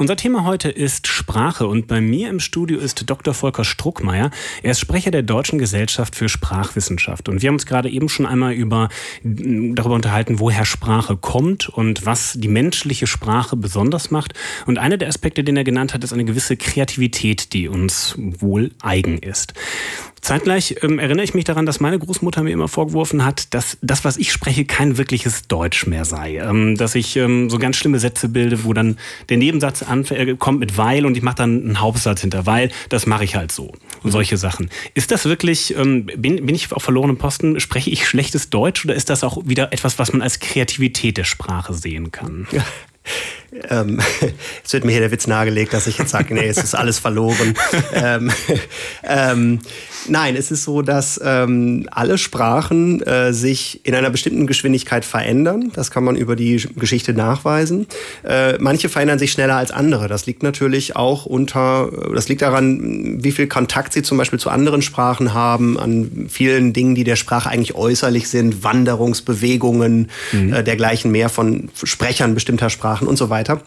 Unser Thema heute ist Sprache und bei mir im Studio ist Dr. Volker Struckmeier. Er ist Sprecher der Deutschen Gesellschaft für Sprachwissenschaft und wir haben uns gerade eben schon einmal über, darüber unterhalten, woher Sprache kommt und was die menschliche Sprache besonders macht. Und einer der Aspekte, den er genannt hat, ist eine gewisse Kreativität, die uns wohl eigen ist. Zeitgleich ähm, erinnere ich mich daran, dass meine Großmutter mir immer vorgeworfen hat, dass das, was ich spreche, kein wirkliches Deutsch mehr sei. Ähm, dass ich ähm, so ganz schlimme Sätze bilde, wo dann der Nebensatz kommt mit weil und ich mache dann einen Hauptsatz hinter weil. Das mache ich halt so. Und solche Sachen. Ist das wirklich, ähm, bin, bin ich auf verlorenem Posten, spreche ich schlechtes Deutsch oder ist das auch wieder etwas, was man als Kreativität der Sprache sehen kann? Ja. Ähm, jetzt wird mir hier der Witz nahegelegt, dass ich jetzt sage, nee, es ist alles verloren. ähm, ähm, nein, es ist so, dass ähm, alle Sprachen äh, sich in einer bestimmten Geschwindigkeit verändern. Das kann man über die Geschichte nachweisen. Äh, manche verändern sich schneller als andere. Das liegt natürlich auch unter, das liegt daran, wie viel Kontakt sie zum Beispiel zu anderen Sprachen haben, an vielen Dingen, die der Sprache eigentlich äußerlich sind, Wanderungsbewegungen, mhm. äh, dergleichen mehr von Sprechern bestimmter Sprachen und so weiter weiter.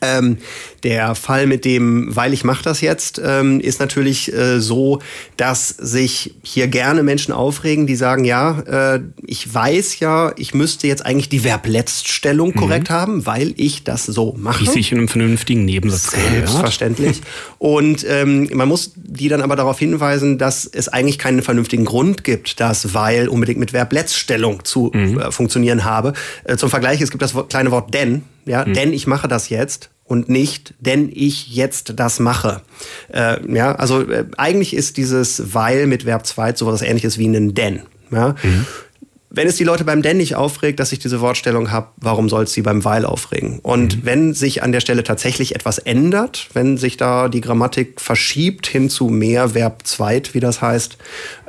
Ähm, der Fall mit dem, weil ich mache das jetzt, ähm, ist natürlich äh, so, dass sich hier gerne Menschen aufregen, die sagen, ja, äh, ich weiß ja, ich müsste jetzt eigentlich die Verbletztstellung mhm. korrekt haben, weil ich das so mache. Wie sich in einem vernünftigen Nebensatz Selbstverständlich. Und ähm, man muss die dann aber darauf hinweisen, dass es eigentlich keinen vernünftigen Grund gibt, dass weil unbedingt mit Verbletzstellung zu mhm. äh, funktionieren habe. Äh, zum Vergleich, es gibt das kleine Wort denn, ja, mhm. denn ich mache das jetzt und nicht, denn ich jetzt das mache. Äh, ja, also äh, eigentlich ist dieses weil mit Verb 2 so was ähnliches wie ein denn. Ja? Mhm. Wenn es die Leute beim denn nicht aufregt, dass ich diese Wortstellung habe, warum soll es sie beim weil aufregen? Und mhm. wenn sich an der Stelle tatsächlich etwas ändert, wenn sich da die Grammatik verschiebt hin zu mehr Verb zweit, wie das heißt,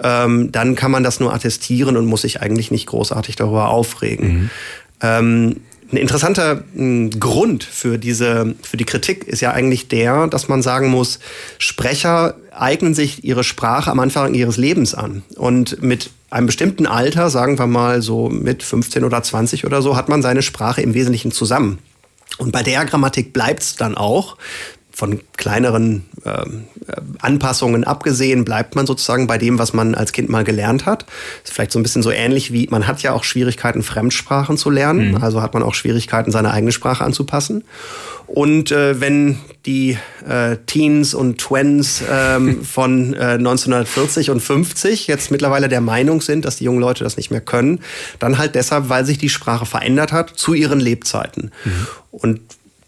ähm, dann kann man das nur attestieren und muss sich eigentlich nicht großartig darüber aufregen. Mhm. Ähm, ein interessanter hm, Grund für diese, für die Kritik ist ja eigentlich der, dass man sagen muss, Sprecher eignen sich ihre Sprache am Anfang ihres Lebens an. Und mit einem bestimmten Alter, sagen wir mal so mit 15 oder 20 oder so, hat man seine Sprache im Wesentlichen zusammen. Und bei der Grammatik bleibt es dann auch von kleineren äh, Anpassungen abgesehen, bleibt man sozusagen bei dem, was man als Kind mal gelernt hat. Ist vielleicht so ein bisschen so ähnlich wie, man hat ja auch Schwierigkeiten, Fremdsprachen zu lernen. Mhm. Also hat man auch Schwierigkeiten, seine eigene Sprache anzupassen. Und äh, wenn die äh, Teens und Twins ähm, von äh, 1940 und 50 jetzt mittlerweile der Meinung sind, dass die jungen Leute das nicht mehr können, dann halt deshalb, weil sich die Sprache verändert hat zu ihren Lebzeiten. Mhm. Und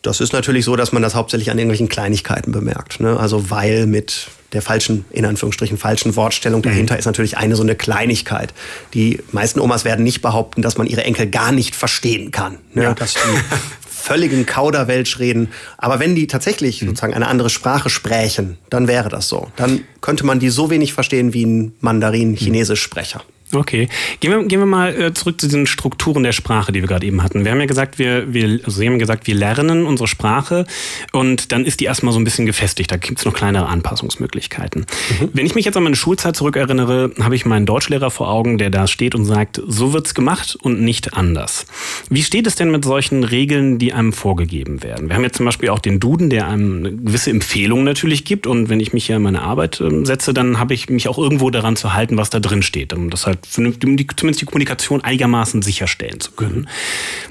das ist natürlich so, dass man das hauptsächlich an irgendwelchen Kleinigkeiten bemerkt. Ne? Also weil mit der falschen, in Anführungsstrichen, falschen Wortstellung mhm. dahinter ist natürlich eine so eine Kleinigkeit. Die meisten Omas werden nicht behaupten, dass man ihre Enkel gar nicht verstehen kann. Ne? Ja. Dass die völligen Kauderwelsch reden. Aber wenn die tatsächlich mhm. sozusagen eine andere Sprache sprechen, dann wäre das so. Dann könnte man die so wenig verstehen wie ein Mandarin-Chinesisch-Sprecher. Okay, gehen wir, gehen wir mal äh, zurück zu den Strukturen der Sprache, die wir gerade eben hatten. Wir haben ja gesagt, wir, wir, also Sie haben gesagt, wir lernen unsere Sprache und dann ist die erstmal so ein bisschen gefestigt. Da gibt es noch kleinere Anpassungsmöglichkeiten. Mhm. Wenn ich mich jetzt an meine Schulzeit zurückerinnere, habe ich meinen Deutschlehrer vor Augen, der da steht und sagt, so wird's gemacht und nicht anders. Wie steht es denn mit solchen Regeln, die einem vorgegeben werden? Wir haben jetzt zum Beispiel auch den Duden, der einem eine gewisse Empfehlung natürlich gibt und wenn ich mich hier in meine Arbeit äh, setze, dann habe ich mich auch irgendwo daran zu halten, was da drin steht. Um das halt um die, zumindest die Kommunikation einigermaßen sicherstellen zu können.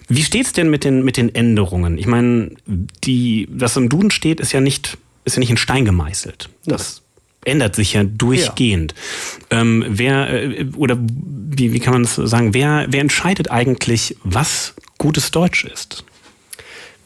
Wie steht es denn mit den, mit den Änderungen? Ich meine, die, was im Duden steht, ist ja nicht, ist ja nicht in Stein gemeißelt. Das ändert sich ja durchgehend. Ja. Ähm, wer, äh, oder wie, wie kann man das sagen, wer, wer entscheidet eigentlich, was gutes Deutsch ist?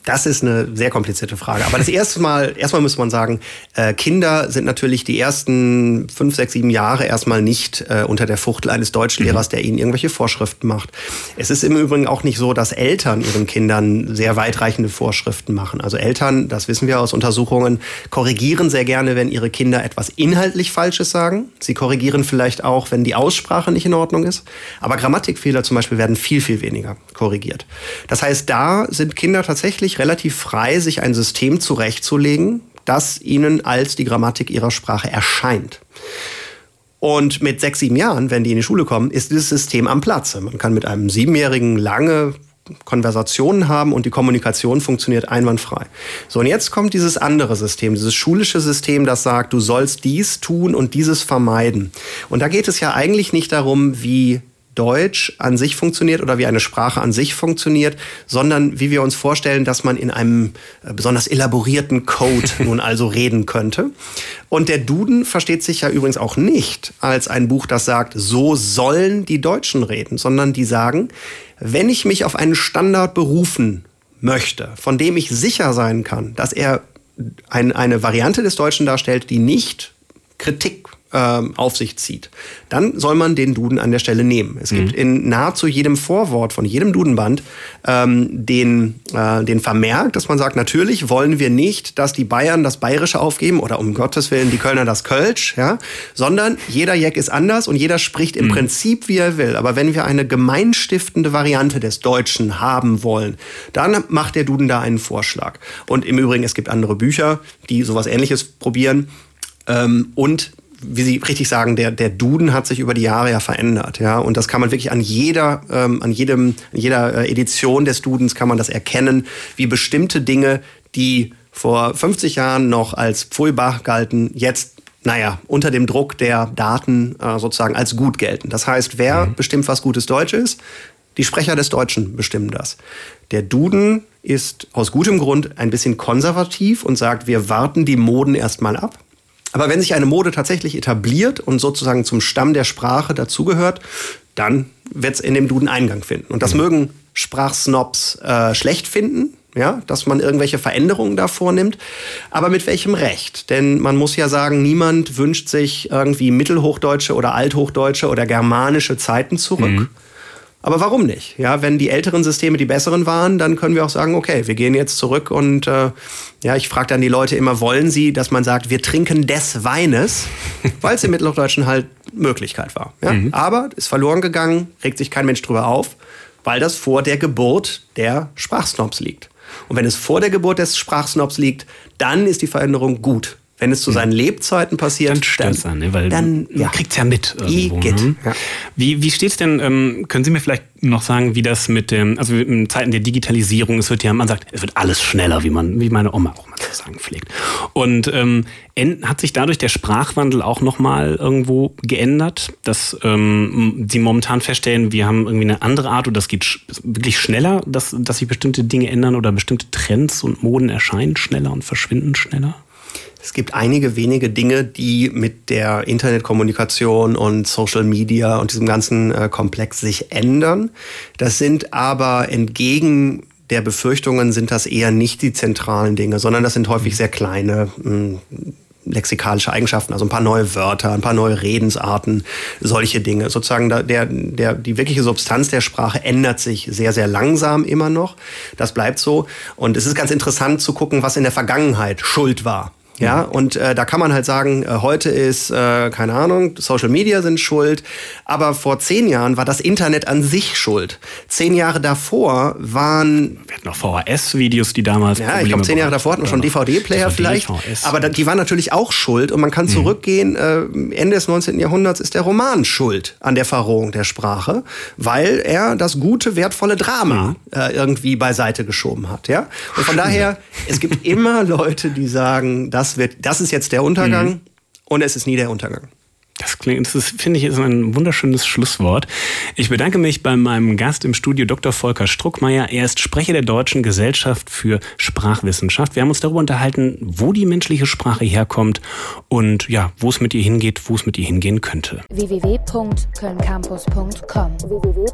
Das ist eine sehr komplizierte Frage. Aber das erste Mal, erstmal muss man sagen, äh, Kinder sind natürlich die ersten fünf, sechs, sieben Jahre erstmal nicht äh, unter der Fuchtel eines Deutschlehrers, mhm. der ihnen irgendwelche Vorschriften macht. Es ist im Übrigen auch nicht so, dass Eltern ihren Kindern sehr weitreichende Vorschriften machen. Also Eltern, das wissen wir aus Untersuchungen, korrigieren sehr gerne, wenn ihre Kinder etwas inhaltlich Falsches sagen. Sie korrigieren vielleicht auch, wenn die Aussprache nicht in Ordnung ist. Aber Grammatikfehler zum Beispiel werden viel, viel weniger korrigiert. Das heißt, da sind Kinder tatsächlich relativ frei, sich ein System zurechtzulegen, das ihnen als die Grammatik ihrer Sprache erscheint. Und mit sechs, sieben Jahren, wenn die in die Schule kommen, ist dieses System am Platze. Man kann mit einem Siebenjährigen lange Konversationen haben und die Kommunikation funktioniert einwandfrei. So, und jetzt kommt dieses andere System, dieses schulische System, das sagt, du sollst dies tun und dieses vermeiden. Und da geht es ja eigentlich nicht darum, wie Deutsch an sich funktioniert oder wie eine Sprache an sich funktioniert, sondern wie wir uns vorstellen, dass man in einem äh, besonders elaborierten Code nun also reden könnte. Und der Duden versteht sich ja übrigens auch nicht als ein Buch, das sagt, so sollen die Deutschen reden, sondern die sagen, wenn ich mich auf einen Standard berufen möchte, von dem ich sicher sein kann, dass er ein, eine Variante des Deutschen darstellt, die nicht Kritik ähm, auf sich zieht, dann soll man den Duden an der Stelle nehmen. Es mhm. gibt in nahezu jedem Vorwort von jedem Dudenband ähm, den, äh, den Vermerk, dass man sagt, natürlich wollen wir nicht, dass die Bayern das Bayerische aufgeben oder um Gottes Willen die Kölner das Kölsch, ja, sondern jeder Jack ist anders und jeder spricht im mhm. Prinzip, wie er will. Aber wenn wir eine gemeinstiftende Variante des Deutschen haben wollen, dann macht der Duden da einen Vorschlag. Und im Übrigen, es gibt andere Bücher, die sowas ähnliches probieren. Ähm, und wie Sie richtig sagen, der, der Duden hat sich über die Jahre ja verändert, ja. Und das kann man wirklich an jeder, ähm, an jedem, an jeder äh, Edition des Dudens kann man das erkennen, wie bestimmte Dinge, die vor 50 Jahren noch als Pfulbach galten, jetzt naja, unter dem Druck der Daten äh, sozusagen als gut gelten. Das heißt, wer mhm. bestimmt, was gutes Deutsch ist? Die Sprecher des Deutschen bestimmen das. Der Duden ist aus gutem Grund ein bisschen konservativ und sagt, wir warten die Moden erstmal ab. Aber wenn sich eine Mode tatsächlich etabliert und sozusagen zum Stamm der Sprache dazugehört, dann wird es in dem Duden Eingang finden. Und das mhm. mögen Sprachsnobs äh, schlecht finden, ja, dass man irgendwelche Veränderungen da vornimmt. Aber mit welchem Recht? Denn man muss ja sagen, niemand wünscht sich irgendwie mittelhochdeutsche oder althochdeutsche oder germanische Zeiten zurück. Mhm. Aber warum nicht? Ja, wenn die älteren Systeme die besseren waren, dann können wir auch sagen, okay, wir gehen jetzt zurück und äh, ja, ich frage dann die Leute immer, wollen sie, dass man sagt, wir trinken des Weines, weil es im Mittelhochdeutschen halt Möglichkeit war. Ja? Mhm. Aber ist verloren gegangen, regt sich kein Mensch drüber auf, weil das vor der Geburt der Sprachsnobs liegt. Und wenn es vor der Geburt des Sprachsnobs liegt, dann ist die Veränderung gut. Wenn es zu seinen Lebzeiten passiert, dann stört dann, ne? weil dann ja. kriegt ja mit. Irgendwo, ne? ja. Wie, wie steht es denn, ähm, können Sie mir vielleicht noch sagen, wie das mit dem, also in Zeiten der Digitalisierung, es wird ja, man sagt, es wird alles schneller, wie man, wie meine Oma auch mal zu sagen pflegt. Und ähm, hat sich dadurch der Sprachwandel auch nochmal irgendwo geändert, dass ähm, Sie momentan feststellen, wir haben irgendwie eine andere Art oder das geht sch wirklich schneller, dass, dass sich bestimmte Dinge ändern oder bestimmte Trends und Moden erscheinen schneller und verschwinden schneller? Es gibt einige wenige Dinge, die mit der Internetkommunikation und Social Media und diesem ganzen äh, Komplex sich ändern. Das sind aber entgegen der Befürchtungen sind das eher nicht die zentralen Dinge, sondern das sind häufig sehr kleine mh, hm, lexikalische Eigenschaften, also ein paar neue Wörter, ein paar neue Redensarten, solche Dinge. Sozusagen der, der, die wirkliche Substanz der Sprache ändert sich sehr, sehr langsam immer noch. Das bleibt so. Und es ist ganz interessant zu gucken, was in der Vergangenheit Schuld war. Ja, und äh, da kann man halt sagen, äh, heute ist, äh, keine Ahnung, Social Media sind schuld, aber vor zehn Jahren war das Internet an sich schuld. Zehn Jahre davor waren... Wir hatten noch VHS-Videos, die damals... Ja, Probleme ich glaube, zehn Jahre davor hatten wir schon DVD-Player DVD, vielleicht, VHS. aber die waren natürlich auch schuld und man kann mhm. zurückgehen, mhm. Ende des 19. Jahrhunderts ist der Roman schuld an der Verrohung der Sprache, weil er das gute, wertvolle Drama mhm. äh, irgendwie beiseite geschoben hat. Ja? Und von daher, es gibt immer Leute, die sagen, das das wird, das ist jetzt der Untergang mhm. und es ist nie der Untergang. Das klingt, das ist, finde ich, ist ein wunderschönes Schlusswort. Ich bedanke mich bei meinem Gast im Studio, Dr. Volker Struckmeier. Er ist Sprecher der Deutschen Gesellschaft für Sprachwissenschaft. Wir haben uns darüber unterhalten, wo die menschliche Sprache herkommt und ja, wo es mit ihr hingeht, wo es mit ihr hingehen könnte. www.kölncampus.com www